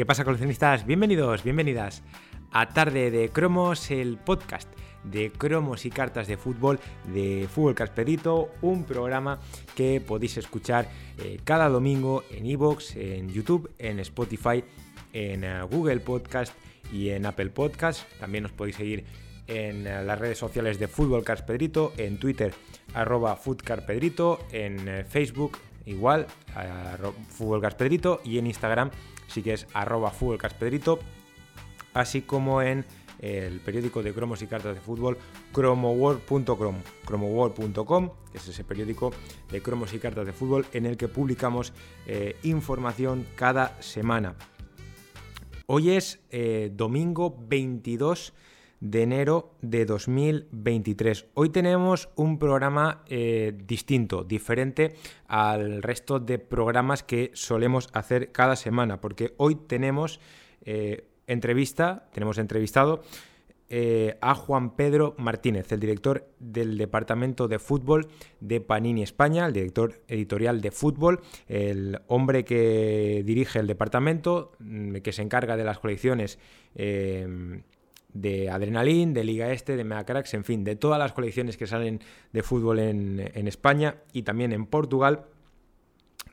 ¿Qué pasa coleccionistas? Bienvenidos, bienvenidas a Tarde de Cromos, el podcast de cromos y cartas de fútbol de Fútbol Casperito, un programa que podéis escuchar eh, cada domingo en iVoox, en YouTube, en Spotify, en eh, Google Podcast y en Apple Podcast. También os podéis seguir en eh, las redes sociales de Fútbol Carpedrito, en Twitter arroba en Facebook igual, Fútbol Carpedrito y en Instagram sí que es arroba Fútbol Carpedrito, así como en el periódico de cromos y cartas de fútbol cromoworld.com, cromoworld.com, que es ese periódico de cromos y cartas de fútbol en el que publicamos eh, información cada semana. Hoy es eh, domingo 22 de enero de 2023. Hoy tenemos un programa eh, distinto, diferente al resto de programas que solemos hacer cada semana, porque hoy tenemos entrevista, tenemos entrevistado eh, a Juan Pedro Martínez, el director del Departamento de Fútbol de Panini España, el director editorial de fútbol, el hombre que dirige el departamento, mm, que se encarga de las colecciones eh, de Adrenalin, de Liga Este, de Megacracks, en fin, de todas las colecciones que salen de fútbol en, España y también en Portugal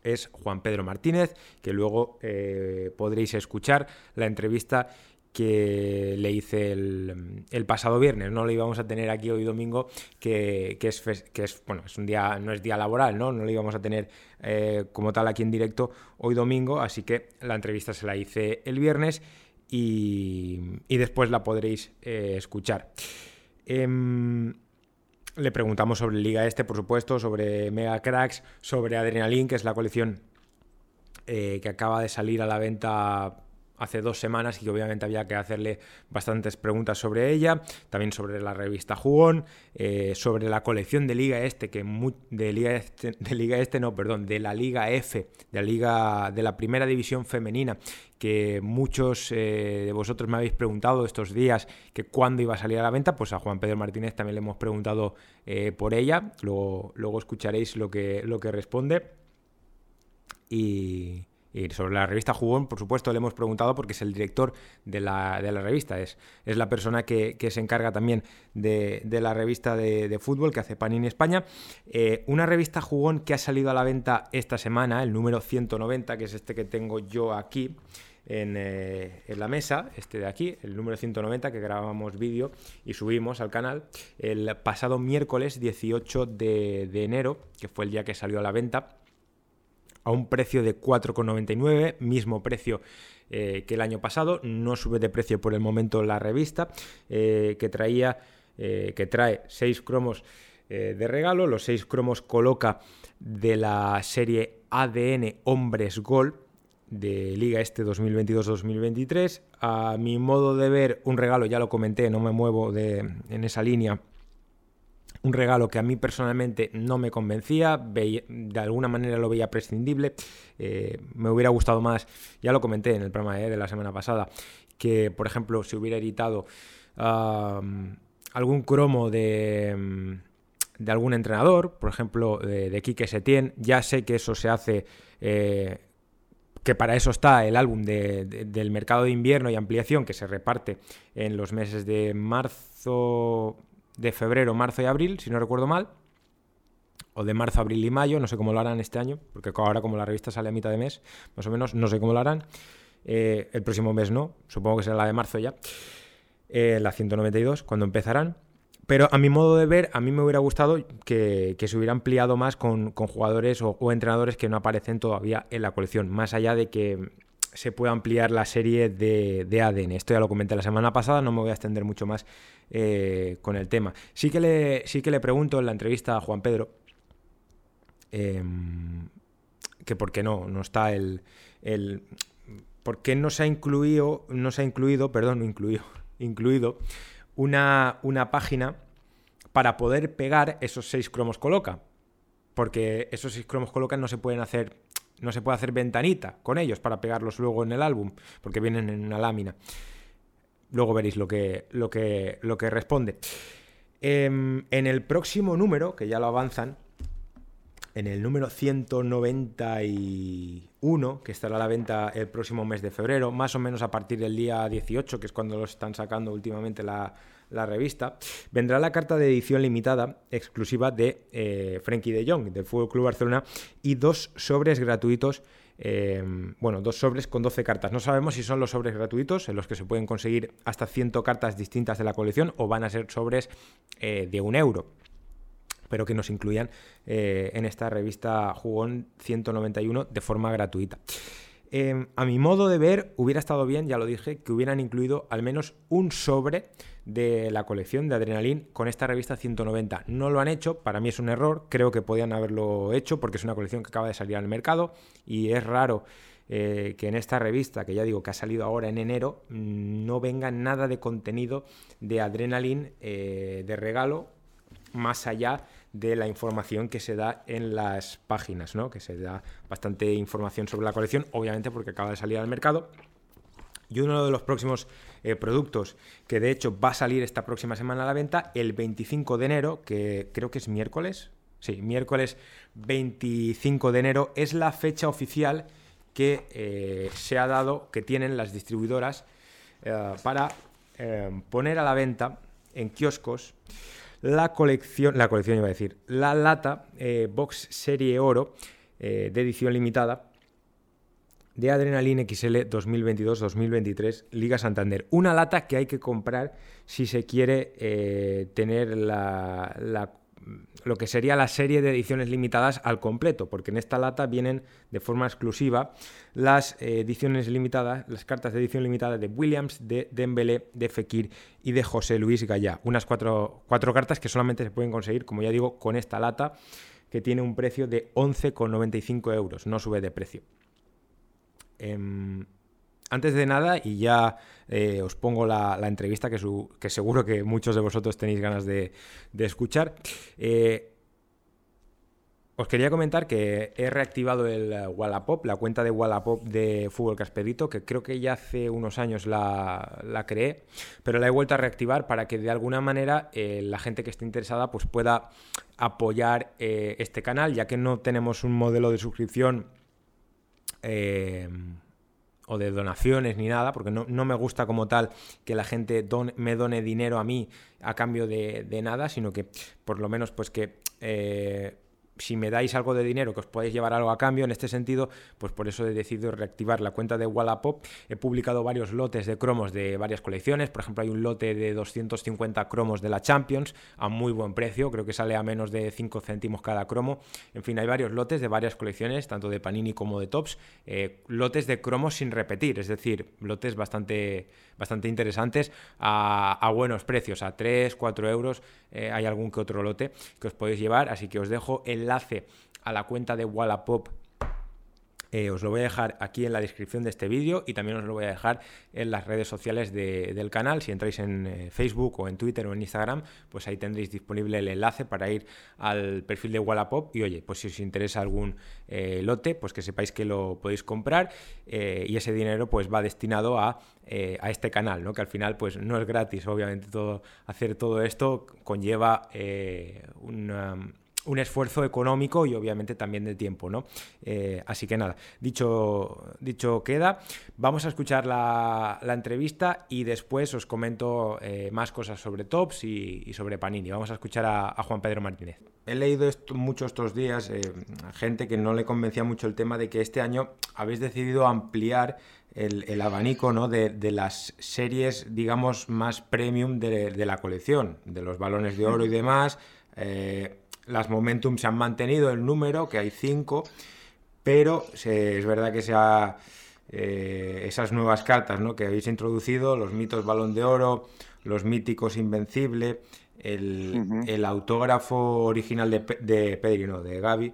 es Juan Pedro Martínez, que luego eh, podréis escuchar la entrevista que le hice el, pasado viernes, no lo íbamos a tener aquí hoy domingo, que, es, que es, bueno, es un día, no es día laboral, ¿no? No lo íbamos a tener eh, como tal aquí en directo hoy domingo, así que la entrevista se la hice el viernes y, después la podréis eh, escuchar. Em, le preguntamos sobre Liga Este, por supuesto, sobre Mega Cracks, sobre Adrenalin, que es la colección eh, que acaba de salir a la venta hace dos semanas y que obviamente había que hacerle bastantes preguntas sobre ella, también sobre la revista Jugón, eh, sobre la colección de Liga Este, que de Liga Este, de Liga Este no, perdón, de la Liga F, de la Liga de la Primera División Femenina, que muchos eh, de vosotros me habéis preguntado estos días que cuándo iba a salir a la venta, pues a Juan Pedro Martínez también le hemos preguntado eh, por ella, luego, luego escucharéis lo que, lo que responde. Y, y sobre la revista Jugón, por supuesto, le hemos preguntado porque es el director de la, revista, es, es la persona que, se encarga también de, la revista de, fútbol que hace Panini España. Eh, una revista Jugón que ha salido a la venta esta semana, el número 190, que es este que tengo yo aquí. Eh, en, la mesa, este de aquí, el número 190, que grabamos vídeo y subimos al canal el pasado miércoles 18 de, de enero, que fue el día que salió a la venta a un precio de 4,99, mismo precio eh, que el año pasado, no sube de precio por el momento la revista, eh, que traía, eh, que trae 6 cromos de regalo, los 6 cromos coloca de la serie ADN Hombres Gol de Liga Este 2022-2023. A mi modo de ver, un regalo, ya lo comenté, no me muevo de, en esa línea un regalo que a mí personalmente no me convencía, de alguna manera lo veía prescindible, eh, me hubiera gustado más, ya lo comenté en el programa eh, de la semana pasada, que por ejemplo se hubiera editado algún cromo de, de, algún entrenador, por ejemplo de, de Quique Setién, ya sé que eso se hace... Eh, que para eso está el álbum del mercado de invierno y ampliación que se reparte en los meses de marzo, de febrero, marzo y abril, si no recuerdo mal. O de marzo, abril y mayo, no sé cómo lo harán este año, porque ahora como la revista sale a mitad de mes, más o menos, no sé cómo lo harán. Eh, el próximo mes no, supongo que será la de marzo ya. Eh, la 192, cuando empezarán. Pero a mi modo de ver, a mí me hubiera gustado que, se hubiera ampliado más con, jugadores o, entrenadores que no aparecen todavía en la colección. Más allá de que se pueda ampliar la serie de, de ADN. Esto ya lo comenté la semana pasada, no me voy a extender mucho más eh, con el tema. Sí que, le, sí que le pregunto en la entrevista a Juan Pedro em, que por qué no, no está el, el, ¿Por qué no se ha incluido, no se ha incluido, perdón, incluido, incluido una, una página para poder pegar esos seis cromos coloca? Porque esos seis cromos coloca no se pueden hacer no se puede hacer ventanita con ellos para pegarlos luego en el álbum, porque vienen en una lámina. Luego veréis lo que, lo que, lo que responde. Em, en el próximo número, que ya lo avanzan, en el número 191, que estará a la venta el próximo mes de febrero, más o menos a partir del día 18, que es cuando lo están sacando últimamente la, revista, vendrá la carta de edición limitada exclusiva de eh, Frankie de Jong, del Fútbol Club Barcelona, y dos sobres gratuitos. Eh, bueno, dos sobres con 12 cartas. No sabemos si son los sobres gratuitos, en los que se pueden conseguir hasta 100 cartas distintas de la colección, o van a ser sobres eh, de un euro pero que nos incluían eh, en esta revista Jugón 191 de forma gratuita. Em, a mi modo de ver, hubiera estado bien, ya lo dije, que hubieran incluido al menos un sobre de la colección de Adrenalin con esta revista 190. No lo han hecho, para mí es un error, creo que podían haberlo hecho porque es una colección que acaba de salir al mercado y es raro eh, que en esta revista, que ya digo que ha salido ahora en enero, mm, no venga nada de contenido de Adrenalin eh, de regalo más allá de la información que se da en las páginas, ¿no? que se da bastante información sobre la colección, obviamente porque acaba de salir al mercado. Y uno de los próximos eh, productos que de hecho va a salir esta próxima semana a la venta, el 25 de enero, que creo que es miércoles, sí, miércoles 25 de enero, es la fecha oficial que eh, se ha dado, que tienen las distribuidoras eh, para poner a la venta en kioscos la colección, la colección iba a decir, la lata eh, Box Serie Oro eh, de edición limitada de Adrenaline XL 2022-2023 Liga Santander. Una lata que hay que comprar si se quiere eh, tener la, la lo que sería la serie de ediciones limitadas al completo, porque en esta lata vienen de forma exclusiva las eh, ediciones limitadas, las cartas de edición limitada de Williams, de Dembélé, de Fekir y de José Luis Gallá. Unas cuatro, cuatro cartas que solamente se pueden conseguir, como ya digo, con esta lata que tiene un precio de 11,95 euros, no sube de precio. Em, antes de nada, y ya eh, os pongo la, entrevista que, seguro que muchos de vosotros tenéis ganas de, escuchar. Eh, os quería comentar que he reactivado el Wallapop, la cuenta de Wallapop de Fútbol Caspedito, que creo que ya hace unos años la, creé, pero la he vuelto a reactivar para que de alguna manera eh, la gente que esté interesada pues pueda apoyar este canal, ya que no tenemos un modelo de suscripción o de donaciones ni nada, porque no, me gusta como tal que la gente me done dinero a mí a cambio de, de, nada, sino que por lo menos pues que eh, si me dais algo de dinero que os podéis llevar algo a cambio, en este sentido, pues por eso he decidido reactivar la cuenta de Wallapop. He publicado varios lotes de cromos de varias colecciones, por ejemplo hay un lote de 250 cromos de la Champions a muy buen precio, creo que sale a menos de 5 céntimos cada cromo. En fin, hay varios lotes de varias colecciones, tanto de Panini como de Tops, eh, lotes de cromos sin repetir, es decir, lotes bastante, bastante interesantes a, buenos precios, a 3, 4 euros, eh, hay algún que otro lote que os podéis llevar, así que os dejo el enlace a la cuenta de Wallapop eh, os lo voy a dejar aquí en la descripción de este vídeo y también os lo voy a dejar en las redes sociales del canal. Si entráis en eh, Facebook o en Twitter o en Instagram, pues ahí tendréis disponible el enlace para ir al perfil de Wallapop. Y oye, pues si os interesa algún eh, lote, pues que sepáis que lo podéis comprar y ese dinero pues va destinado a, a, este canal, ¿no? que al final pues no es gratis, obviamente todo, hacer todo esto conlleva una un esfuerzo económico y obviamente también de tiempo, ¿no? Eh, así que nada, dicho, dicho queda, vamos a escuchar la, entrevista y después os comento eh, más cosas sobre Tops y, sobre Panini. Vamos a escuchar a, Juan Pedro Martínez. He leído esto, mucho estos días eh, gente que no le convencía mucho el tema de que este año habéis decidido ampliar el, abanico ¿no? de, las series, digamos, más premium de, la colección, de los balones de oro y demás. Las Momentum se han mantenido el número, que hay cinco, pero es verdad que sea, eh, esas nuevas cartas ¿no? que habéis introducido, los mitos Balón de Oro, los míticos Invencible, el, autógrafo original de, de Pedri, no, de Gaby,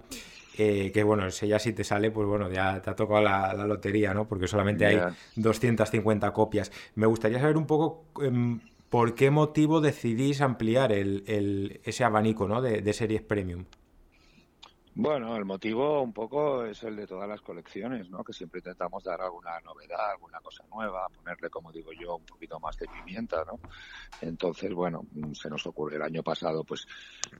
eh, que bueno, si ya si te sale, pues bueno, ya te ha tocado la, lotería, ¿no? Porque solamente hay 250 copias. Me gustaría saber un poco em, ¿por qué motivo decidís ampliar ese abanico de, series premium? Bueno, el motivo un poco es el de todas las colecciones, ¿no? Que siempre intentamos dar alguna novedad, alguna cosa nueva, ponerle, como digo yo, un poquito más de pimienta, ¿no? Entonces, bueno, se nos ocurre el año pasado, pues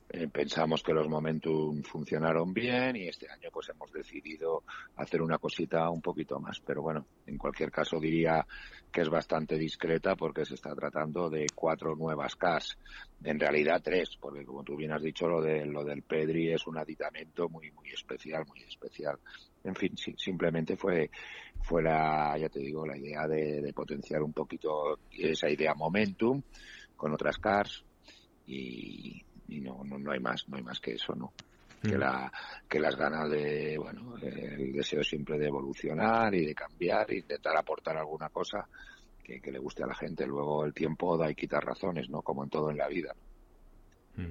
eh, pensamos que los Momentum funcionaron bien y este año, pues hemos decidido hacer una cosita un poquito más. Pero bueno, en cualquier caso diría que es bastante discreta porque se está tratando de cuatro nuevas CAS. En realidad tres, porque como tú bien has dicho, lo de lo del Pedri es un aditamento muy, muy especial, muy especial. En fin, simplemente fue, fue la, ya te digo, la idea de, potenciar un poquito esa idea momentum con otras cars y, no, no, hay más, no hay más que eso, ¿no? que mm. la que las ganas de bueno el deseo siempre de evolucionar y de cambiar intentar aportar alguna cosa que, le guste a la gente luego el tiempo da y quita razones no como en todo en la vida mm.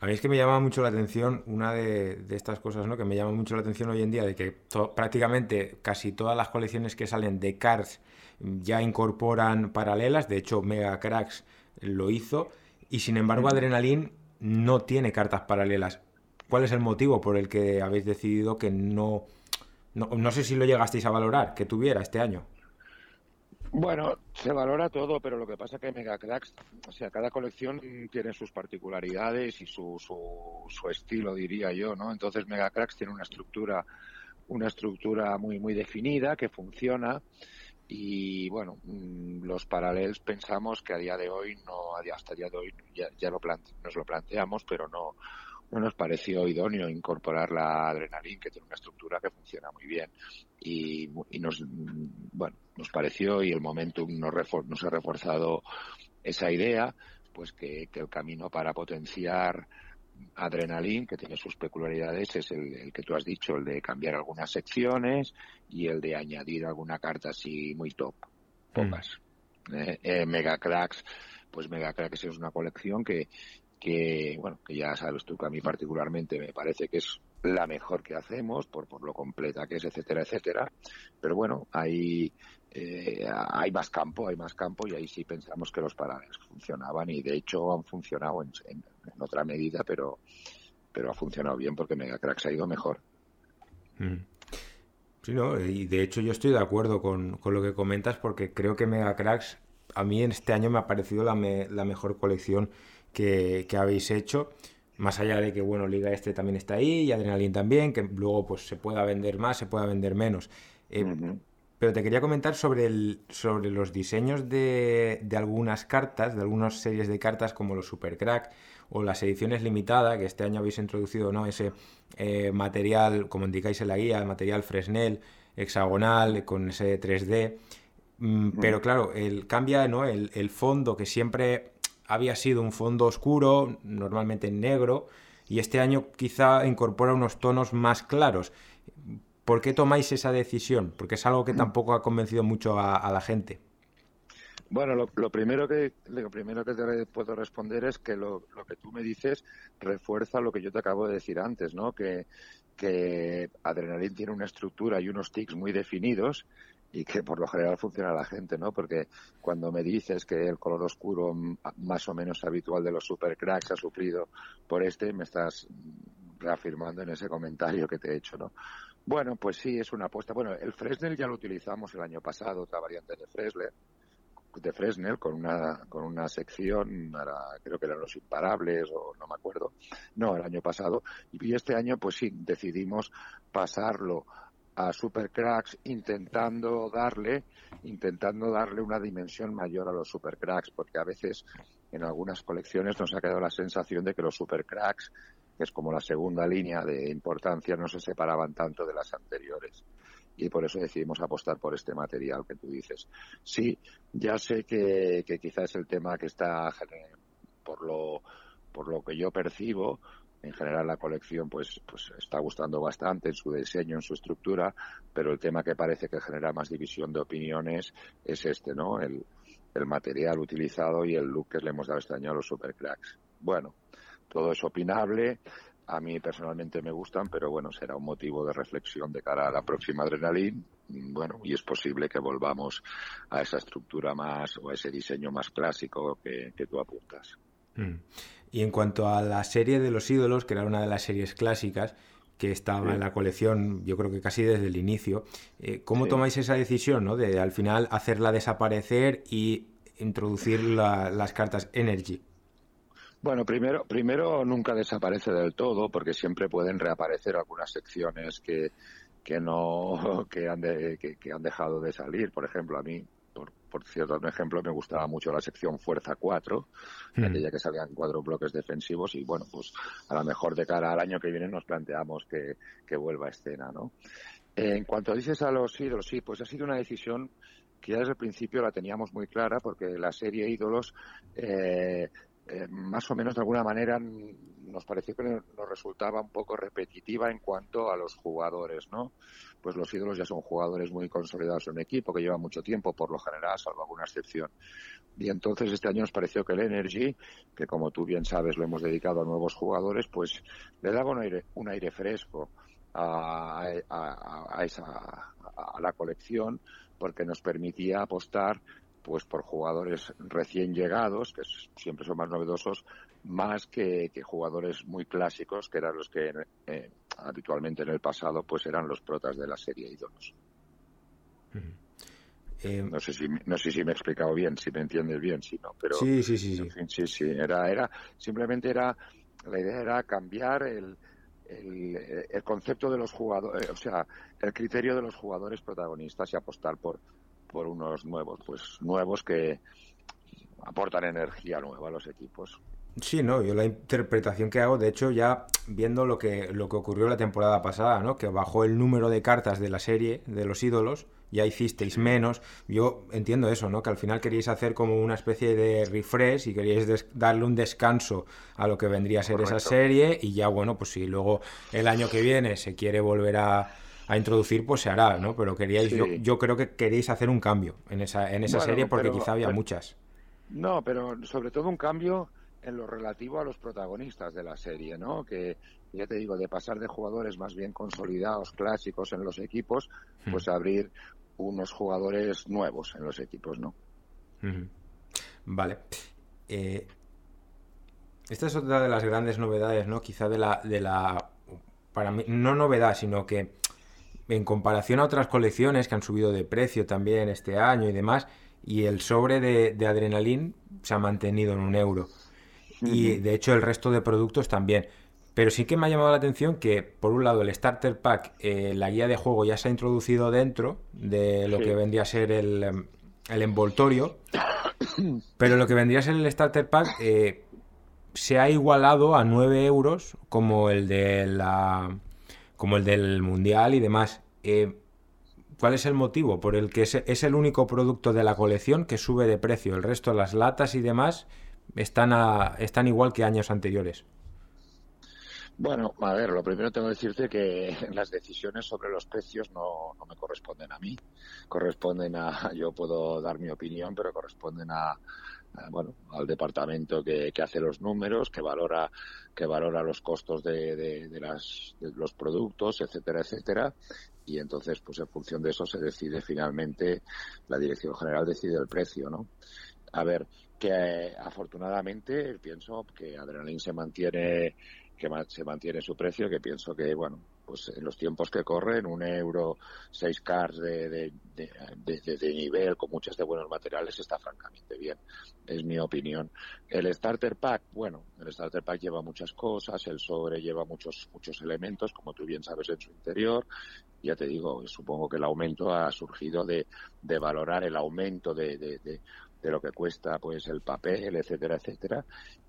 A mí es que me llama mucho la atención una de, estas cosas, ¿no? Que me llama mucho la atención hoy en día de que prácticamente casi todas las colecciones que salen de cards ya incorporan paralelas. De hecho, Mega Cracks lo hizo y sin embargo Adrenaline no tiene cartas paralelas. ¿Cuál es el motivo por el que habéis decidido que no, no, no sé si lo llegasteis a valorar, que tuviera este año? Bueno, se valora todo, pero lo que pasa es que Megacracks, o sea, cada colección tiene sus particularidades y su, su, estilo, diría yo, ¿no? Entonces Megacracks tiene una estructura, una estructura muy, muy definida que funciona y bueno, mm, los paralelos pensamos que a día de hoy no, hasta día de hoy ya, ya lo nos lo planteamos, pero no, no nos pareció idóneo incorporar la adrenalina, que tiene una estructura que funciona muy bien. Y, nos, bueno, nos pareció y el momentum nos, nos ha reforzado esa idea, pues que, el camino para potenciar Adrenalin, que tiene sus peculiaridades, es el, que tú has dicho, el de cambiar algunas secciones y el de añadir alguna carta así muy top, pocas. Mm. Eh, eh, Mega Cracks, pues Mega Cracks es una colección que, que, bueno, que ya sabes tú que a mí particularmente me parece que es la mejor que hacemos por, por lo completa que es, etcétera, etcétera. Pero bueno, hay, eh, hay más campo, hay más campo y ahí sí pensamos que los paralelos funcionaban y de hecho han funcionado en, en, otra medida, pero, pero ha funcionado bien porque Megacracks ha ido mejor. Mm. Sí, no, y de hecho yo estoy de acuerdo con, con lo que comentas porque creo que Megacracks a mí en este año me ha parecido la, la mejor colección que, habéis hecho. Más allá de que, bueno, Liga Este también está ahí y Adrenalin también, que luego pues se pueda vender más, se pueda vender menos. Eh, pero te quería comentar sobre, el, sobre los diseños de, de, algunas cartas, de algunas series de cartas como los Super Crack o las ediciones limitadas, que este año habéis introducido ¿no? ese eh, material, como indicáis en la guía, material Fresnel, hexagonal, con ese 3D. Mm, pero claro, el, cambia ¿no? el, el fondo que siempre había sido un fondo oscuro, normalmente negro, y este año quizá incorpora unos tonos más claros. ¿Por qué tomáis esa decisión? Porque es algo que tampoco ha convencido mucho a, la gente. Bueno, lo, primero que lo primero que te puedo responder es que lo, que tú me dices refuerza lo que yo te acabo de decir antes, ¿no? Que, que Adrenalin tiene una estructura y unos tics muy definidos y que por lo general funciona la gente, ¿no? Porque cuando me dices que el color oscuro más o menos habitual de los supercracks ha sufrido por este, me estás reafirmando en ese comentario que te he hecho, ¿no? Bueno, pues sí, es una apuesta. Bueno, el Fresnel ya lo utilizamos el año pasado, otra variante de Fresnel, de Fresnel con una con una sección, creo que eran los imparables o no me acuerdo. No, el año pasado. Y este año, pues sí, decidimos pasarlo a supercracks intentando darle intentando darle una dimensión mayor a los supercracks porque a veces en algunas colecciones nos ha quedado la sensación de que los supercracks que es como la segunda línea de importancia no se separaban tanto de las anteriores. Y por eso decidimos apostar por este material que tú dices. Sí ya sé que, que quizás es el tema que está por lo por lo que yo percibo en general la colección pues, pues está gustando bastante en su diseño, en su estructura, pero el tema que parece que genera más división de opiniones es este, ¿no? El, el material utilizado y el look que le hemos dado este año a los supercracks. Bueno, todo es opinable, a mí personalmente me gustan, pero bueno, será un motivo de reflexión de cara a la próxima Adrenalin. Bueno, y es posible que volvamos a esa estructura más o a ese diseño más clásico que, que tú apuntas. Mm. Y en cuanto a la serie de los ídolos, que era una de las series clásicas, que estaba en la colección, yo creo que casi desde el inicio. Eh, ¿Cómo tomáis esa decisión, ¿no? De al final hacerla desaparecer y introducir las cartas Energy? Bueno, primero, primero nunca desaparece del todo, porque siempre pueden reaparecer algunas secciones que, que no que han, que, han dejado de salir. Por ejemplo, a mí, por, cierto, un ejemplo, me gustaba mucho la sección Fuerza 4, hmm. aquella que salían cuatro bloques defensivos y bueno, pues a lo mejor de cara al año que viene nos planteamos que, que vuelva a escena, ¿no? En cuanto dices a los ídolos, sí, pues ha sido una decisión que ya desde el principio la teníamos muy clara porque la serie Ídolos eh, eh, más o menos de alguna manera nos pareció que nos resultaba un poco repetitiva en cuanto a los jugadores, ¿no? Pues los ídolos ya son jugadores muy consolidados en un equipo que lleva mucho tiempo, por lo general, salvo alguna excepción. Y entonces este año nos pareció que el Energy, que como tú bien sabes lo hemos dedicado a nuevos jugadores, pues le daba un aire, un aire fresco a, a, esa, a la colección porque nos permitía apostar pues por jugadores recién llegados, que siempre son más novedosos, más que, jugadores muy clásicos, que eran los que eh, habitualmente en el pasado pues eran los protas de la serie ídolos. Eh, no sé si no sé si me he explicado bien, si me entiendes bien, si no, pero sí, sí, sí, sí. sí, sí, era era simplemente era la idea era cambiar el, el, concepto de los jugadores, o sea, el criterio de los jugadores protagonistas y apostar por por unos nuevos, pues nuevos que aportan energía nueva a los equipos. Sí, no, yo la interpretación que hago, de hecho, ya viendo lo que, lo que ocurrió la temporada pasada, ¿no? Que bajó el número de cartas de la serie, de los ídolos, ya hicisteis menos. Yo entiendo eso, ¿no? Que al final queríais hacer como una especie de refresh y queríais darle un descanso a lo que vendría a ser esa serie y ya, bueno, pues si luego el año que viene se quiere volver a a introducir, pues se hará, ¿no? Pero queríais, yo, creo que queréis hacer un cambio en esa, en esa serie porque quizá había muchas. No, pero sobre todo un cambio en lo relativo a los protagonistas de la serie, ¿no? Que ya te digo, de pasar de jugadores más bien consolidados, clásicos en los equipos, hmm. pues abrir unos jugadores nuevos en los equipos, ¿no? Vale. Eh, esta es otra de las grandes novedades, ¿no? Quizá de la, de la, para mí, no novedad, sino que en comparación a otras colecciones que han subido de precio también este año y demás, y el sobre de, de Adrenalin se ha mantenido en un euro. Y de hecho el resto de productos también. Pero sí que me ha llamado la atención que, por un lado, el Starter Pack, eh, la guía de juego ya se ha introducido dentro de lo que vendría a ser el, em, el, envoltorio. Pero lo que vendría a ser el Starter Pack eh, se ha igualado a 9 euros como el de la como el del Mundial y demás. Eh, ¿Cuál es el motivo por el que es, el único producto de la colección que sube de precio? El resto, las latas y demás, están, están igual que años anteriores. Bueno, a ver, lo primero tengo que decirte que las decisiones sobre los precios no, no me corresponden a mí. Corresponden a, yo puedo dar mi opinión, pero corresponden a, bueno, al departamento que, que, hace los números, que valora, que valora los costos de, de, las, de los productos, etcétera, etcétera. Y entonces, pues en función de eso se decide finalmente, la dirección general decide el precio, ¿no? A ver, que afortunadamente pienso que Adrenalin se mantiene que se mantiene su precio, que pienso que, bueno, pues en los tiempos que corren, un euro, seis cars de, de, de, nivel, con muchos de buenos materiales, está francamente bien. Es mi opinión. El Starter Pack, bueno, el Starter Pack lleva muchas cosas, el sobre lleva muchos, muchos elementos, como tú bien sabes, en su interior. Ya te digo, supongo que el aumento ha surgido de, de valorar el aumento de, de, de, lo que cuesta pues el papel, etcétera, etcétera,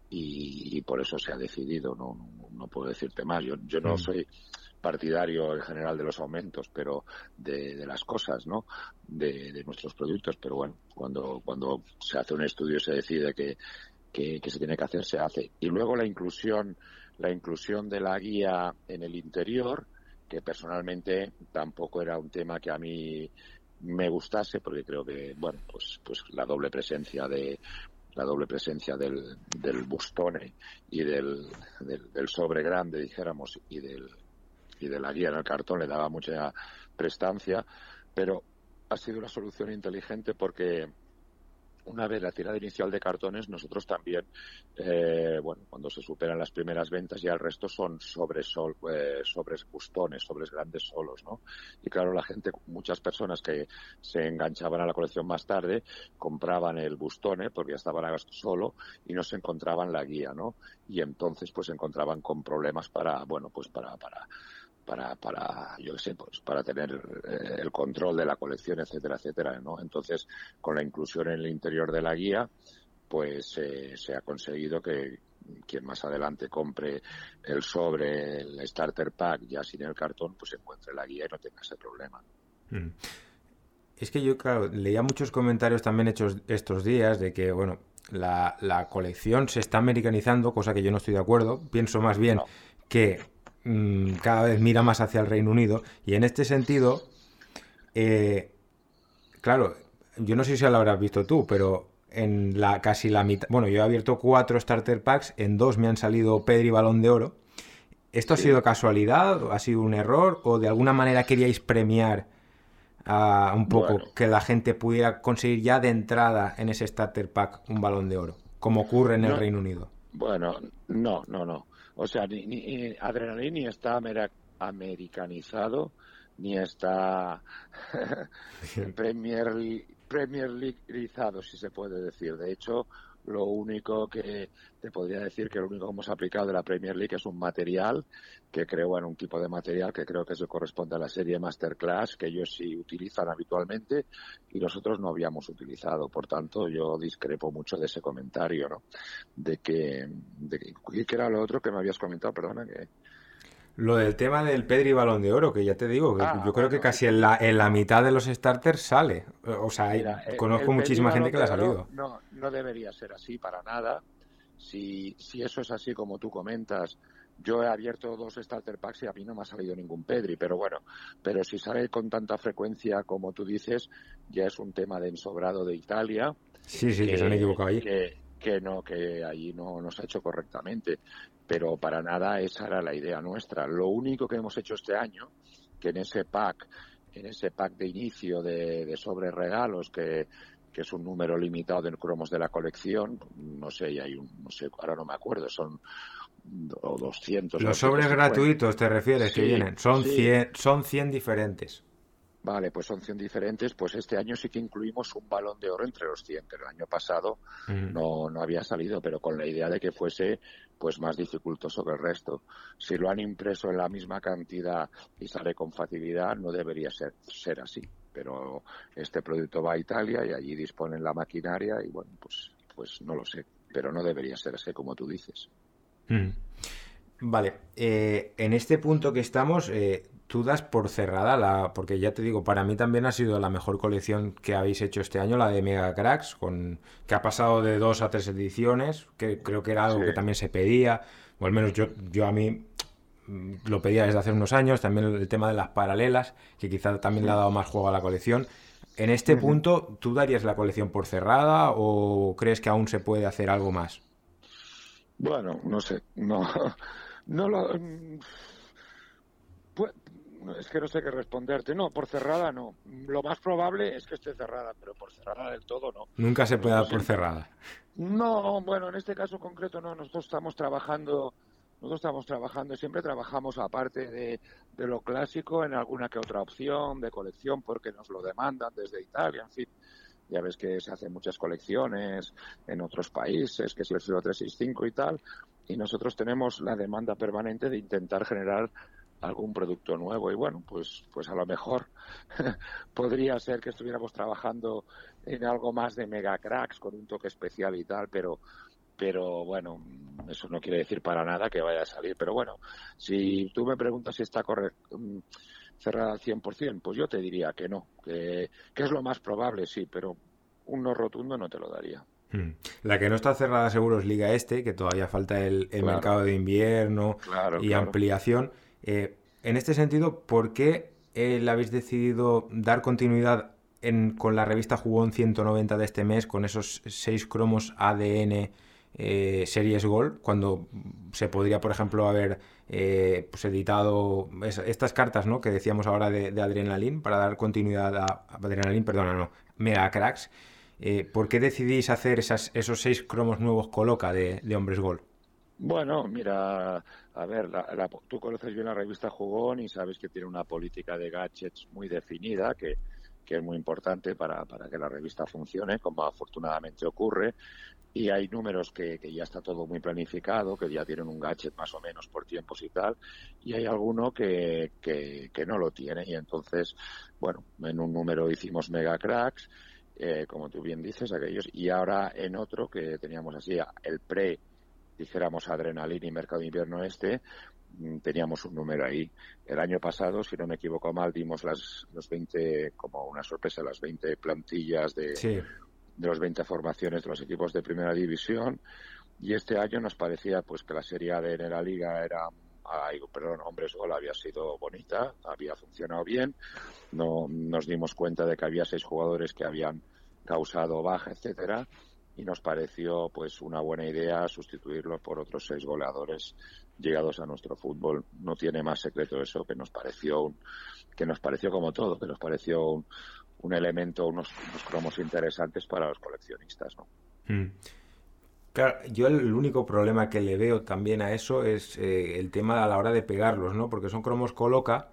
y, por eso se ha decidido, no, no, puedo decirte más. Yo, yo no mm. soy partidario en general de los aumentos, pero de, de las cosas, ¿no? De, nuestros productos, pero bueno, cuando, cuando se hace un estudio se decide que, que, se tiene que hacer, se hace. Y luego la inclusión, la inclusión de la guía en el interior, que personalmente tampoco era un tema que a mí me gustase, porque creo que, bueno, pues, pues la doble presencia de, la doble presencia del, del bustone y del, del, sobre grande, dijéramos, y, del, y de la guía en el cartón le daba mucha prestancia, pero ha sido una solución inteligente porque una vez la tirada inicial de cartones, nosotros también, eh, bueno, cuando se superan las primeras ventas, ya el resto son sobres, sol, eh, sobres buspones, sobres grandes solos, ¿no? Y claro, la gente, muchas personas que se enganchaban a la colección más tarde, compraban el bustone porque ya estaban a gasto solo y no se encontraban la guía, ¿no? Y entonces, pues se encontraban con problemas para, bueno, pues para para, para yo qué sé, pues para tener eh, el control de la colección, etcétera, etcétera, ¿no? Entonces, con la inclusión en el interior de la guía, pues eh, se ha conseguido que quien más adelante compre el sobre, el starter pack ya sin el cartón, pues encuentre la guía y no tenga ese problema. Mm. Es que yo, claro, leía muchos comentarios también hechos estos días de que, bueno, la, la colección se está americanizando, cosa que yo no estoy de acuerdo. Pienso más bien que Mm, cada vez mira más hacia el Reino Unido. Y en este sentido, eh, claro, yo no sé si lo habrás visto tú, pero en la casi la mitad, bueno, yo he abierto cuatro starter packs, en dos me han salido Pedri Balón de Oro. ¿Esto ha sido casualidad? ¿Ha sido un error? ¿O de alguna manera queríais premiar a un poco que la gente pudiera conseguir ya de entrada en ese starter pack un balón de oro, como ocurre en el Reino Unido? Bueno, no, no, no. O sea, ni, ni Adrenalin ni está americanizado, ni está Premier, Premier Leagueizado, si se puede decir. De hecho, lo único que te podría decir que lo único que hemos aplicado de la Premier League es un material que creo, en un tipo de material que creo que eso corresponde a la serie Masterclass, que ellos sí utilizan habitualmente y nosotros no habíamos utilizado. Por tanto, yo discrepo mucho de ese comentario, ¿no? De que, de ¿qué era lo otro que me habías comentado? Perdona que lo del tema del Pedri Balón de Oro, que ya te digo, que ah, yo creo que casi en la, en la mitad de los starters sale. O sea, conozco muchísima gente que le ha salido. No, no debería ser así para nada. Si, si eso es así como tú comentas, yo he abierto dos starter packs y a mí no me ha salido ningún Pedri, pero bueno, pero si sale con tanta frecuencia como tú dices, ya es un tema de ensobrado de Italia. Sí, sí, que, se han equivocado ahí. Que, no, que allí no nos ha hecho correctamente pero para nada esa era la idea nuestra. Lo único que hemos hecho este año, que en ese pack, en ese pack de inicio de, sobre regalos, que, es un número limitado de cromos de la colección, no sé, y hay un, no sé, ahora no me acuerdo, son o 200. Los sobres gratuitos te refieres que vienen, son, 100, son 100 diferentes. Vale, pues son 100 diferentes. Pues este año sí que incluimos un balón de oro entre los 100, que el año pasado no, no había salido, pero con la idea de que fuese pues más dificultoso que el resto. Si lo han impreso en la misma cantidad y sale con facilidad, no debería ser, ser así. Pero este producto va a Italia y allí disponen la maquinaria y bueno, pues, pues no lo sé. Pero no debería ser así como tú dices. Vale, eh, en este punto que estamos, eh, tú das por cerrada la, porque ya te digo, para mí también ha sido la mejor colección que habéis hecho este año, la de Mega Cracks, con, que ha pasado de dos a tres ediciones, que creo que era algo que también se pedía, o al menos yo, yo a mí mm, lo pedía desde hace unos años, también el, tema de las paralelas, que quizá también le ha dado más juego a la colección. En este punto, ¿tú darías la colección por cerrada o crees que aún se puede hacer algo más? Bueno, no sé, no, no lo... Es que no sé qué responderte. No, por cerrada no. Lo más probable es que esté cerrada, pero por cerrada del todo no. Nunca se puede dar por cerrada. No, bueno, en este caso concreto no. Nosotros estamos trabajando, nosotros estamos trabajando, siempre trabajamos aparte de, de lo clásico en alguna que otra opción de colección porque nos lo demandan desde Italia, en fin. Ya ves que se hacen muchas colecciones en otros países, que es el 365 y tal, y nosotros tenemos la demanda permanente de intentar generar algún producto nuevo y bueno pues pues a lo mejor podría ser que estuviéramos trabajando en algo más de mega cracks con un toque especial y tal pero pero bueno eso no quiere decir para nada que vaya a salir pero bueno si tú me preguntas si está correcto mm, cerrada al 100% pues yo te diría que no que, que es lo más probable sí pero un no rotundo no te lo daría hmm. la que no está cerrada seguro es Liga Este, que todavía falta el, mercado de invierno y ampliación. Eh, en este sentido, ¿por qué eh, habéis decidido dar continuidad con la revista Jugón 190 de este mes, con esos seis cromos ADN eh, Series Gold, cuando se podría, por ejemplo, haber pues editado estas cartas ¿no? que decíamos ahora de, Adrenaline para dar continuidad a, Adrenaline, perdona, no, Mega Cracks? Eh, ¿Por qué decidís hacer esos seis cromos nuevos coloca de, Hombres Gol? Bueno, mira, a ver, tú conoces bien la revista Jugón y sabes que tiene una política de gadgets muy definida, que, que es muy importante para, para, que la revista funcione, como afortunadamente ocurre. Y hay números que, que, ya está todo muy planificado, que ya tienen un gadget más o menos por tiempos y tal, y hay alguno que, que, que no lo tiene. Y entonces, bueno, en un número hicimos mega cracks eh, como tú bien dices, aquellos, y ahora en otro que teníamos así, el pre, dijéramos adrenalina y mercado de invierno este, mm, teníamos un número ahí. El año pasado, si no me equivoco mal, dimos las los 20, como una sorpresa, las 20 plantillas de, de los 20 formaciones de los equipos de primera división. Y este año nos parecía pues que la Serie A de la Liga era ay, perdón, Hombres Gol había sido bonita, había funcionado bien. No nos dimos cuenta de que había seis jugadores que habían causado baja, etcétera, y nos pareció pues una buena idea sustituirlos por otros seis goleadores llegados a nuestro fútbol. No tiene más secreto eso que nos pareció que nos pareció como todo, que nos pareció un, elemento, unos, cromos interesantes para los coleccionistas, ¿no? Mm. Claro, yo el único problema que le veo también a eso es eh, el tema a la hora de pegarlos, ¿no? Porque son cromos coloca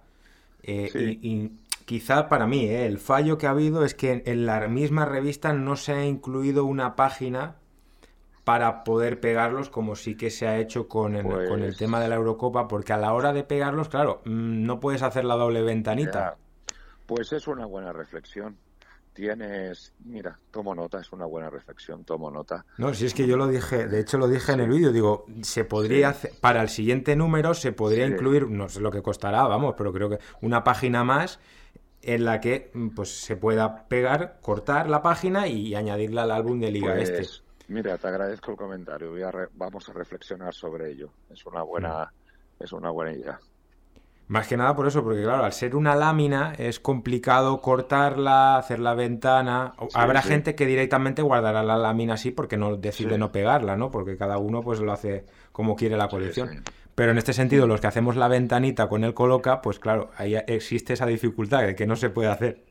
eh, y, quizá para mí eh, el fallo que ha habido es que en la misma revista no se ha incluido una página para poder pegarlos como sí que se ha hecho con el, con el pues tema de la Eurocopa, porque a la hora de pegarlos, claro, mm, no puedes hacer la doble ventanita. Pues es una buena reflexión. Tienes, mira, tomo nota, es una buena reflexión, tomo nota. No, si es que yo lo dije, de hecho lo dije en el vídeo, digo, se podría hacer, para el siguiente número se podría incluir, no sé lo que costará, vamos, pero creo que una página más en la que mm, pues se pueda pegar, cortar la página y añadirla al álbum de Liga pues, Este. Mira, te agradezco el comentario, vamos a reflexionar sobre ello, es una buena, mm. es una buena idea. Más que nada por eso, porque claro, al ser una lámina es complicado cortarla, hacer la ventana. Habrá gente que directamente guardará la lámina así porque no decide no pegarla, ¿no? Porque cada uno pues lo hace como quiere la colección. Pero en este sentido, los que hacemos la ventanita con el coloca, pues claro, ahí existe esa dificultad de que no se puede hacer.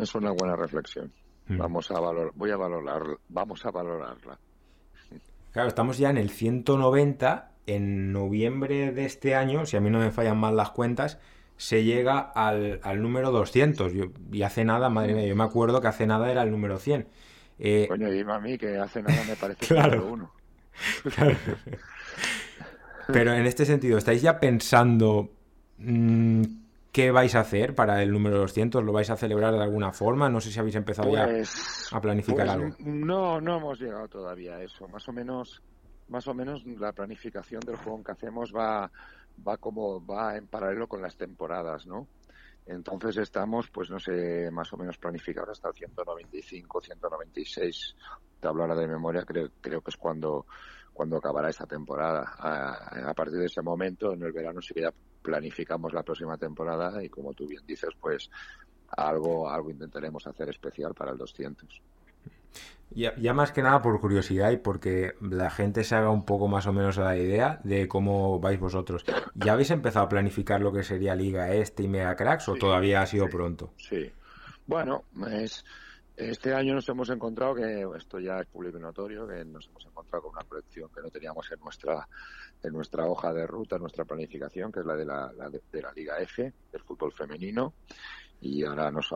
Es una buena reflexión. Mm. Vamos a valor, voy a valorar, vamos a valorarla. Claro, estamos ya en el 190 en noviembre de este año, si a mí no me fallan mal las cuentas, se llega al, número 200. y hace nada, madre mía, yo me acuerdo que hace nada era el número 100. Eh, Coño, dime a mí que hace nada me parece claro, el número uno. Pero en este sentido, ¿estáis ya pensando mm, qué vais a hacer para el número 200? ¿Lo vais a celebrar de alguna forma? No sé si habéis empezado ya pues, a planificar pues, algo. No, no hemos llegado todavía a eso. Más o menos más o menos la planificación del juego que hacemos va, va como va en paralelo con las temporadas, ¿no? Entonces estamos, pues no sé, más o menos planificados hasta el 195, 196, te hablo ahora de memoria, creo, creo que es cuando, cuando acabará esta temporada. A, a, partir de ese momento, en el verano sí que ya planificamos la próxima temporada y como tú bien dices, pues algo, algo intentaremos hacer especial para el 200. Ya, más que nada por curiosidad y porque la gente se haga un poco más o menos a la idea de cómo vais vosotros. ¿Ya habéis empezado a planificar lo que sería Liga Este y Mega Cracks o todavía ha sido pronto? Sí. Bueno, es, este año nos hemos encontrado que esto ya es público y notorio, que nos hemos encontrado con una colección que no teníamos en nuestra en nuestra hoja de ruta, en nuestra planificación, que es la de la, de, la Liga F, del fútbol femenino, y ahora nos,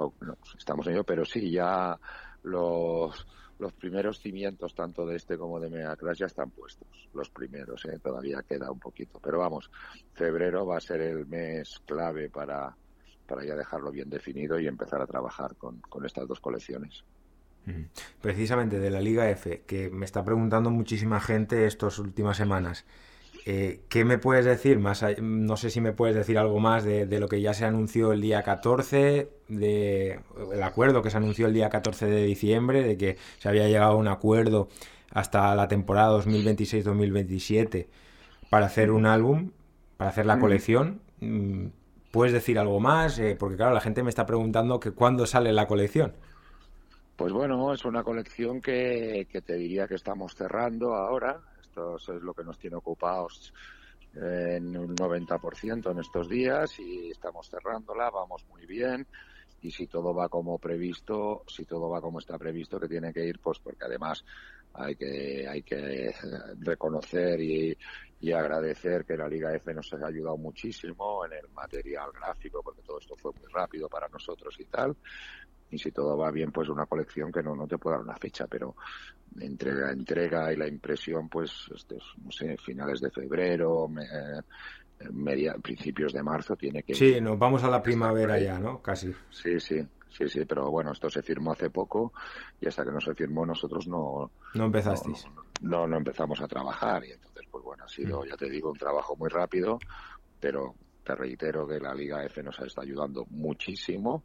estamos en ello, pero sí, ya los los primeros cimientos tanto de este como de Mega ya están puestos, los primeros, ¿eh? todavía queda un poquito, pero vamos, febrero va a ser el mes clave para, para ya dejarlo bien definido y empezar a trabajar con, con estas dos colecciones. Precisamente de la Liga F, que me está preguntando muchísima gente estas últimas semanas. Eh, ¿Qué me puedes decir más? No sé si me puedes decir algo más de, lo que ya se anunció el día 14, de el acuerdo que se anunció el día 14 de diciembre, de que se había llegado a un acuerdo hasta la temporada 2026-2027 para hacer un álbum, para hacer la colección. ¿Puedes decir algo más? Eh, porque claro, la gente me está preguntando que cuándo sale la colección. Pues bueno, es una colección que, que te diría que estamos cerrando ahora eso es lo que nos tiene ocupados en un 90% en estos días y estamos cerrándola, vamos muy bien y si todo va como previsto, si todo va como está previsto que tiene que ir, pues porque además hay que hay que reconocer y, y agradecer que la Liga F nos ha ayudado muchísimo en el material gráfico porque todo esto fue muy rápido para nosotros y tal. Y si todo va bien pues una colección que no no te puedo dar una fecha pero entre la entrega y la impresión pues este, no sé finales de febrero media principios de marzo tiene que sí nos vamos a la primavera ya no casi. Sí sí sí sí pero bueno esto se firmó hace poco y hasta que no se firmó nosotros no no empezasteis no no, empezamos a trabajar y entonces pues bueno ha sido mm. ya te digo un trabajo muy rápido pero te reitero que la Liga F nos está ayudando muchísimo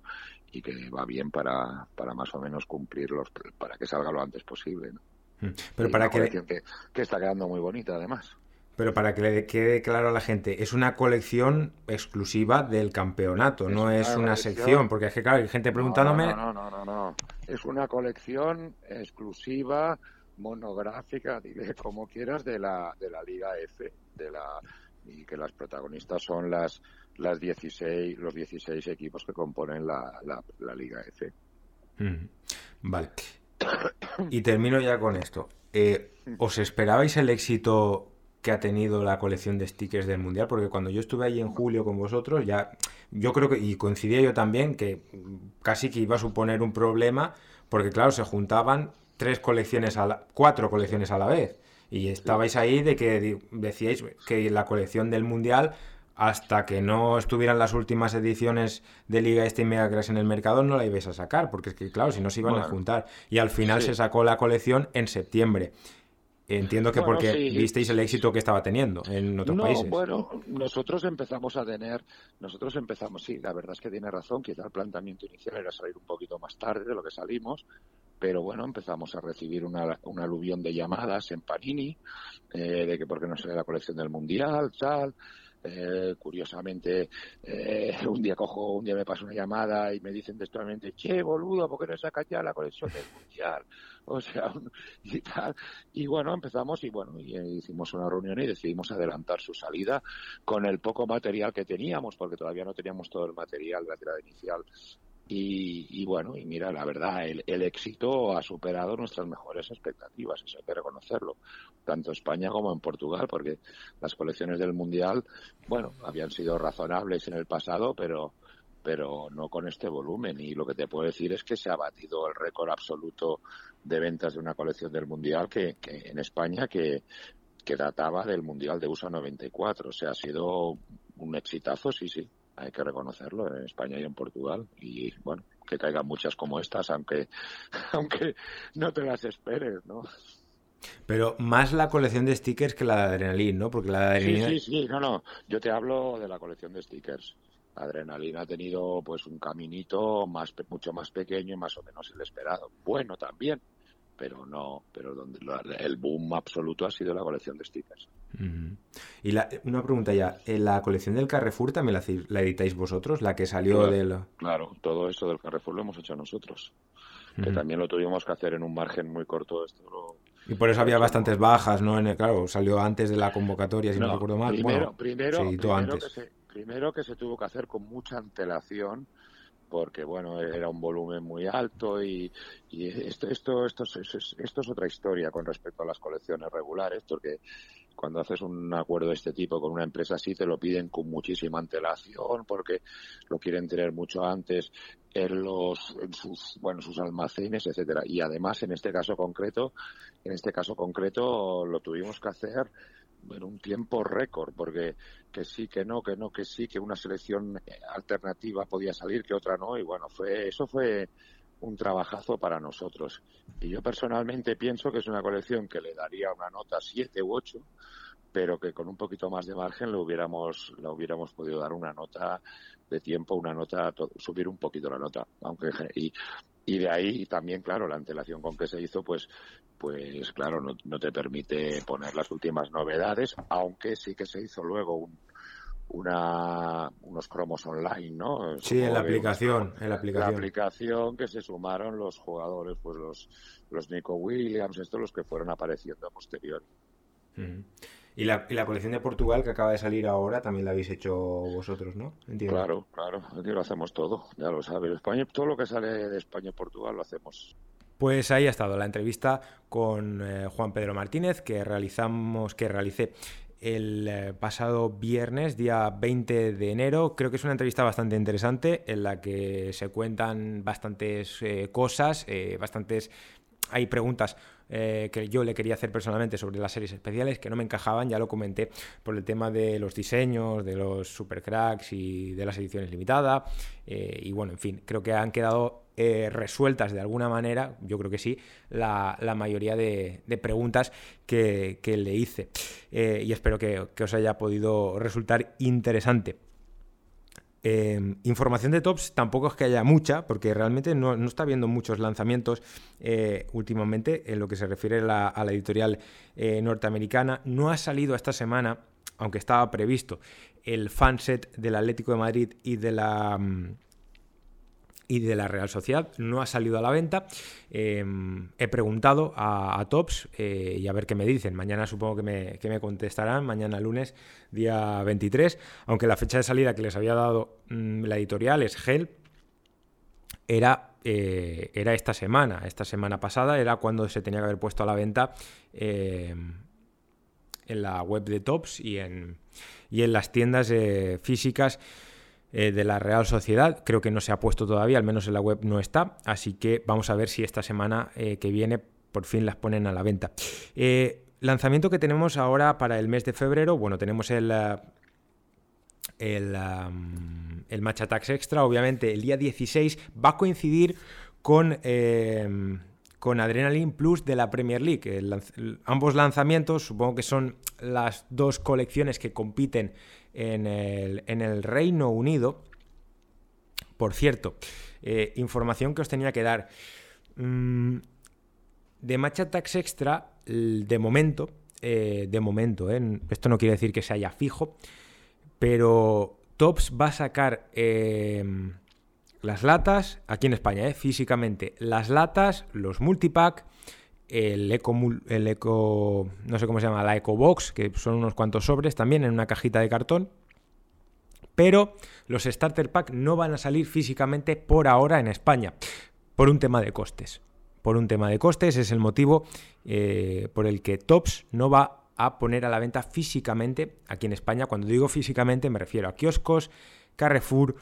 y que va bien para, para más o menos cumplirlos, para que salga lo antes posible. Mm. Pero para que... que... está quedando muy bonita además. Pero para que le quede claro a la gente, es una colección exclusiva del campeonato, no es una sección, porque es que claro, hay gente preguntándome... No, no, no, no, es una colección exclusiva, monográfica, dile como quieras, de la, de la Liga F, de la y que las protagonistas son las las 16 los 16 equipos que componen la, la, Liga F. Mm. Vale. Y termino ya con esto. Eh, ¿Os esperabais el éxito que ha tenido la colección de stickers del Mundial? Porque cuando yo estuve ahí en julio con vosotros, ya yo creo que, y coincidía yo también, que casi que iba a suponer un problema, porque claro, se juntaban tres colecciones a la, cuatro colecciones a la vez. Y estabais ahí de que decíais que la colección del Mundial, hasta que no estuvieran las últimas ediciones de Liga Este y Mega en el mercado, no la ibais a sacar, porque es que, claro, si no se iban a juntar. Y al final se sacó la colección en septiembre. Entiendo que porque visteis el éxito que estaba teniendo en otros no, países. Bueno, nosotros empezamos a tener, nosotros empezamos, sí, la verdad es que tiene razón, quizá el planteamiento inicial era salir un poquito más tarde de lo que salimos, pero bueno, empezamos a recibir una, una aluvión de llamadas en Panini, eh, de que por qué no sale la colección del Mundial, tal. Eh, curiosamente, eh, un día cojo, un día me pasa una llamada y me dicen textualmente, che, boludo, ¿por qué no sacas ya la colección del Mundial? O sea, y tal. Y bueno, empezamos y bueno, y hicimos una reunión y decidimos adelantar su salida con el poco material que teníamos, porque todavía no teníamos todo el material la tirada inicial y, bueno, y mira, la verdad, el, éxito ha superado nuestras mejores expectativas, eso hay que reconocerlo, tanto en España como en Portugal, porque las colecciones del Mundial, bueno, habían sido razonables en el pasado, pero, pero no con este volumen. Y lo que te puedo decir es que se ha batido el récord absoluto de ventas de una colección del Mundial que, que en España que, que databa del Mundial de USA 94. O sea, ha sido un exitazo, sí, sí hay que reconocerlo en España y en Portugal y bueno que caigan muchas como estas aunque aunque no te las esperes no pero más la colección de stickers que la de Adrenalin, ¿no? Porque la de Adrenalin... Sí, sí, sí, no, no. Yo te hablo de la colección de stickers. Adrenalina ha tenido pues un caminito más mucho más pequeño y más o menos el esperado. Bueno también, pero no, pero donde el boom absoluto ha sido la colección de stickers. Y la, una pregunta ya, ¿en la colección del Carrefour también la, editáis vosotros, la que salió del...? Claro, todo eso del Carrefour lo hemos hecho nosotros, que también lo tuvimos que hacer en un margen muy corto. Esto Y por eso había bastantes bajas, ¿no? En claro, salió antes de la convocatoria, si no, recuerdo mal. Primero, primero, primero que se tuvo que hacer con mucha antelación porque bueno era un volumen muy alto y, esto esto esto es, esto es otra historia con respecto a las colecciones regulares porque cuando haces un acuerdo de este tipo con una empresa así te lo piden con muchísima antelación porque lo quieren tener mucho antes en los en sus bueno sus almacenes etcétera. Y además en este caso concreto en este caso concreto lo tuvimos que hacer en un tiempo récord, porque que sí, que no, que no, que sí, que una selección alternativa podía salir, que otra no, y bueno, fue eso fue un trabajazo para nosotros. Y yo personalmente pienso que es una colección que le daría una nota 7 u 8, pero que con un poquito más de margen le hubiéramos, le hubiéramos podido dar una nota de tiempo, una nota, subir un poquito la nota. Aunque, y, y de ahí también, claro, la antelación con que se hizo, pues, pues claro, no, te permite poner las últimas novedades, aunque sí que se hizo luego un, una, unos cromos online, ¿no? Sí, en la aplicación, en la aplicación. La aplicación que se sumaron los jugadores, pues los, los Nico Williams, estos los que fueron apareciendo a posteriori. Y la, colección de Portugal que acaba de salir ahora también la habéis hecho vosotros, ¿no? Entiendo. Claro, claro, lo hacemos todo, ya lo sabes. España, todo lo que sale de España y Portugal lo hacemos. Pues ahí ha estado la entrevista con eh, Juan Pedro Martínez que realizamos, que realicé el eh, pasado viernes, día 20 de enero. Creo que es una entrevista bastante interesante en la que se cuentan bastantes eh, cosas, bastantes hay preguntas eh, que yo le quería hacer personalmente sobre las series especiales que no me encajaban, ya lo comenté por el tema de los diseños, de los supercracks y de las ediciones limitadas. Eh, y bueno, en fin, creo que han quedado eh, resueltas de alguna manera, yo creo que sí, la, mayoría de, preguntas que, le hice. y espero que os haya podido resultar interesante. Em, información de tops tampoco es que haya mucha, porque realmente no, está habiendo muchos lanzamientos eh, últimamente en lo que se refiere a la, editorial eh, norteamericana. No ha salido esta semana, aunque estaba previsto, el fanset del Atlético de Madrid y de la, mm, y de la Real Sociedad no ha salido a la venta. Em, he preguntado a, Tops eh, y a ver qué me dicen. Mañana supongo que me, contestarán, mañana lunes, día 23, aunque la fecha de salida que les había dado mm, la editorial es GEL, era, eh, era esta semana, esta semana pasada era cuando se tenía que haber puesto a la venta em, en la web de Tops y en, y en las tiendas eh, físicas eh, de la Real Sociedad. Creo que no se ha puesto todavía, al menos en la web no está. Así que vamos a ver si esta semana eh, que viene por fin las ponen a la venta. Eh, lanzamiento que tenemos ahora para el mes de febrero. Bueno, tenemos el. El, el Match Attacks Extra, obviamente el día 16 va a coincidir con con Adrenaline Plus de la Premier League. ambos lanzamientos supongo que son las dos colecciones que compiten en el, Reino Unido. Por cierto, eh, información que os tenía que dar. Mm, de Match Attacks Extra, de momento, eh, de momento, eh, esto no quiere decir que se haya fijo, pero Tops va a sacar las latas, aquí en España, físicamente, las latas, los multipack, el eco, el eco, no sé cómo se llama, la Eco Box, que son unos cuantos sobres también en una cajita de cartón. Pero los Starter Pack no van a salir físicamente por ahora en España, por un tema de costes. Por un tema de costes es el motivo eh, por el que Tops no va a poner a la venta físicamente aquí en España. Cuando digo físicamente me refiero a kioscos, Carrefour,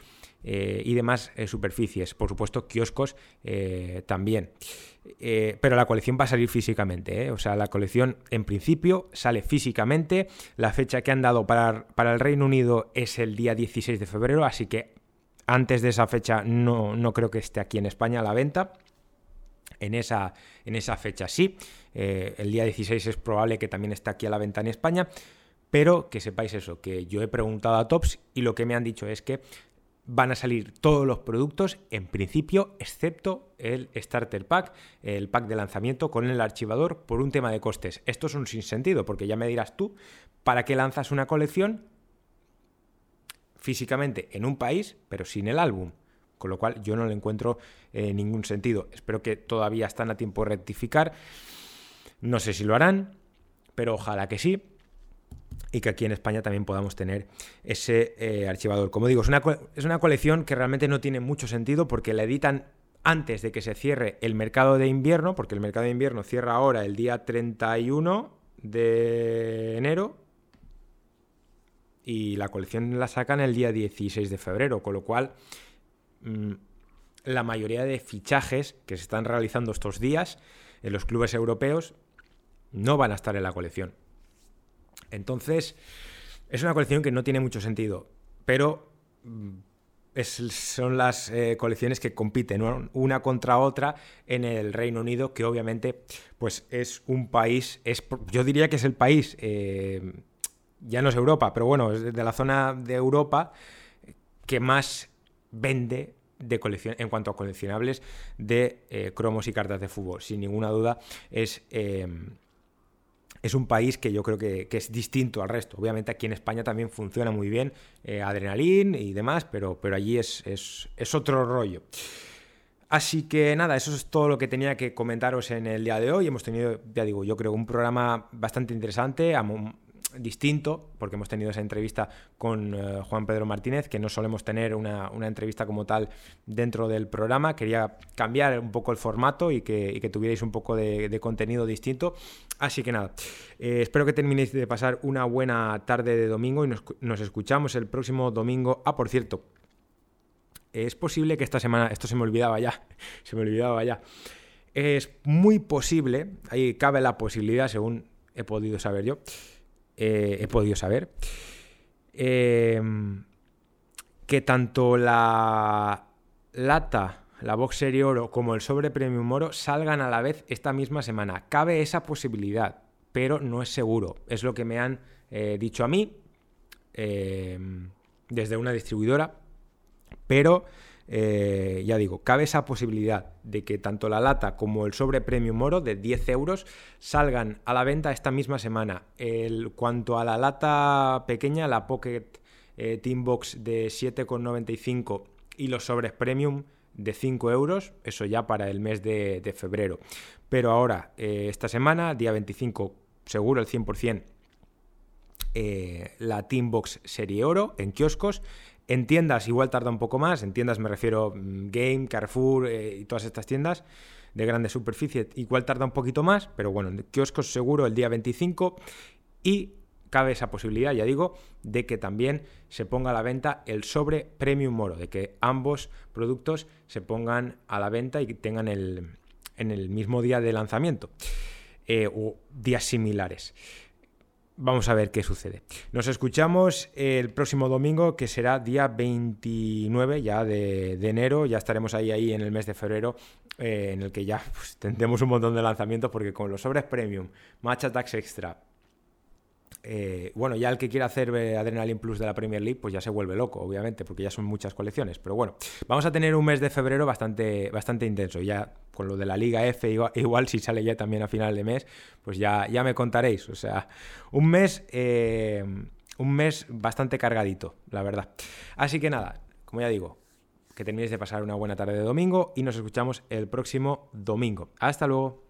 eh, y demás eh, superficies. Por supuesto, kioscos eh, pero la colección va a salir físicamente. O sea, la colección en principio sale físicamente. La fecha que han dado para, para, el Reino Unido es el día 16 de febrero, así que antes de esa fecha no, no creo que esté aquí en España a la venta. En esa, en esa fecha sí. el día 16 es probable que también esté aquí a la venta en España. Pero que sepáis eso, que yo he preguntado a Tops y lo que me han dicho es que van a salir todos los productos en principio, excepto el Starter Pack, el pack de lanzamiento con el archivador por un tema de costes. Esto es un sinsentido, porque ya me dirás tú, ¿para qué lanzas una colección físicamente en un país, pero sin el álbum? Con lo cual yo no le encuentro eh, ningún sentido. Espero que todavía están a tiempo de rectificar. No sé si lo harán, pero ojalá que sí y que aquí en España también podamos tener ese eh, archivador. Como digo, es una, es una colección que realmente no tiene mucho sentido porque la editan antes de que se cierre el mercado de invierno, porque el mercado de invierno cierra ahora el día 31 de enero y la colección la sacan el día 16 de febrero, con lo cual mm, la mayoría de fichajes que se están realizando estos días en los clubes europeos no van a estar en la colección. Entonces, es una colección que no tiene mucho sentido, pero mm, son las eh, colecciones que compiten una contra otra en el Reino Unido, que obviamente pues es un país, es, yo diría que es el país, eh, ya no es Europa, pero bueno, es de la zona de Europa que más vende de colección, en cuanto a coleccionables de eh, cromos y cartas de fútbol. Sin ninguna duda es es un país que yo creo que, es distinto al resto. Obviamente aquí en España también funciona muy bien eh, Adrenalin y demás, pero, pero allí es, es, otro rollo. Así que nada, eso es todo lo que tenía que comentaros en el día de hoy. Hemos tenido, ya digo, yo creo un programa bastante interesante. Distinto, porque hemos tenido esa entrevista con eh, Juan Pedro Martínez, que no solemos tener una, entrevista como tal dentro del programa. Quería cambiar un poco el formato y que, tuvierais un poco de, contenido distinto. Así que nada, eh, espero que terminéis de pasar una buena tarde de domingo y nos, nos escuchamos el próximo domingo. Ah, por cierto, es posible que esta semana, esto se me olvidaba ya, se me olvidaba ya. Es muy posible, ahí cabe la posibilidad, según he podido saber yo, eh, he podido saber, em, que tanto la lata, la Box Oro, como el sobre Premium Oro salgan a la vez esta misma semana. Cabe esa posibilidad, pero no es seguro. Es lo que me han eh, dicho a mí em, desde una distribuidora, pero eh, ya digo, cabe esa posibilidad de que tanto la lata como el sobre premium oro de 10 euros salgan a la venta esta misma semana. El, cuanto a la lata pequeña, la Pocket eh, Team Box de 7,95 y los sobres premium de 5 euros, eso ya para el mes de, febrero. Pero ahora, eh, esta semana, día 25, seguro el 100%, la Team Box Serie Oro en kioscos en tiendas igual tarda un poco más, en tiendas me refiero mm, Game, Carrefour eh, y todas estas tiendas de grande superficie, igual tarda un poquito más, pero bueno, en kioscos seguro el día 25 y cabe esa posibilidad, ya digo, de que también se ponga a la venta el sobre Premium Moro, de que ambos productos se pongan a la venta y tengan el, en el mismo día de lanzamiento eh, o días similares vamos a ver qué sucede. Nos escuchamos el próximo domingo, que será día 29 ya de, enero. Ya estaremos ahí, ahí en el mes de febrero, eh, en el que ya pues, tendremos un montón de lanzamientos, porque con los sobres premium, Match Attacks Extra, eh, bueno, ya el que quiera hacer eh, Adrenaline Plus de la Premier League, pues ya se vuelve loco, obviamente, porque ya son muchas colecciones. Pero bueno, vamos a tener un mes de febrero bastante, bastante intenso. Ya con lo de la Liga F, igual, si sale ya también a final de mes, pues ya, ya me contaréis. O sea, un mes, eh, un mes bastante cargadito, la verdad. Así que nada, como ya digo, que terminéis de pasar una buena tarde de domingo y nos escuchamos el próximo domingo. Hasta luego.